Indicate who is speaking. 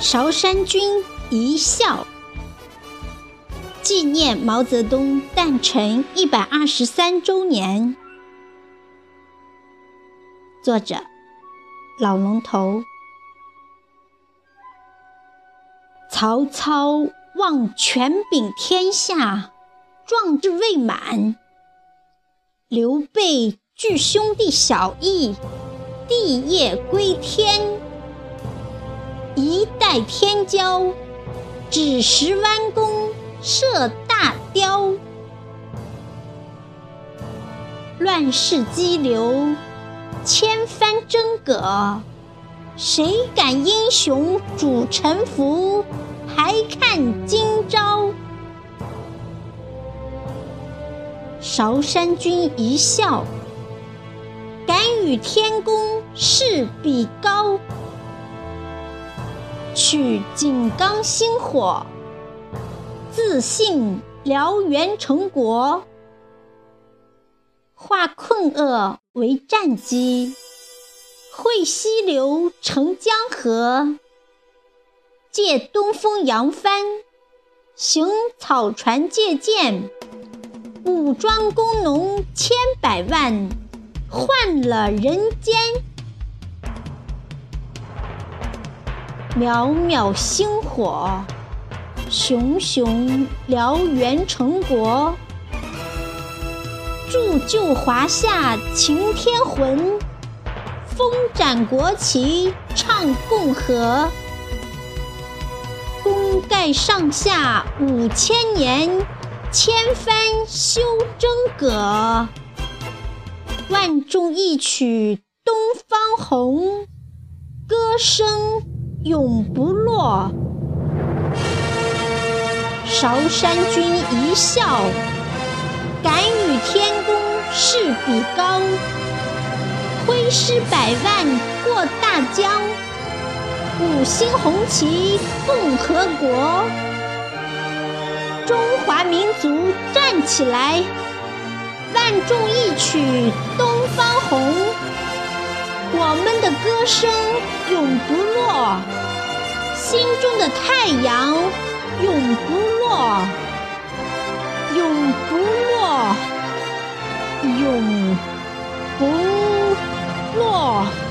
Speaker 1: 韶山君一笑，纪念毛泽东诞辰一百二十三周年。作者：老龙头。曹操望权柄天下，壮志未满；刘备惧兄弟小义，帝业归天。一代天骄，只识弯弓射大雕。乱世激流，千帆争舸，谁敢英雄主沉浮？还看今朝。韶山君一笑，敢与天公试比高。取井冈星火，自信燎原成国。化困厄为战机，汇溪流成江河。借东风扬帆，行草船借箭，武装工农千百万，换了人间。渺渺星火，熊熊燎原成国。铸就华夏擎天魂，风展国旗唱共和。功盖上下五千年，千帆休争舸。万众一曲东方红，歌声。永不落。韶山君一笑，敢与天公试比高。挥师百万过大江，五星红旗共和国。中华民族站起来，万众一曲东方红。我们的歌声永不落。心中的太阳永不落。永不落。永不落。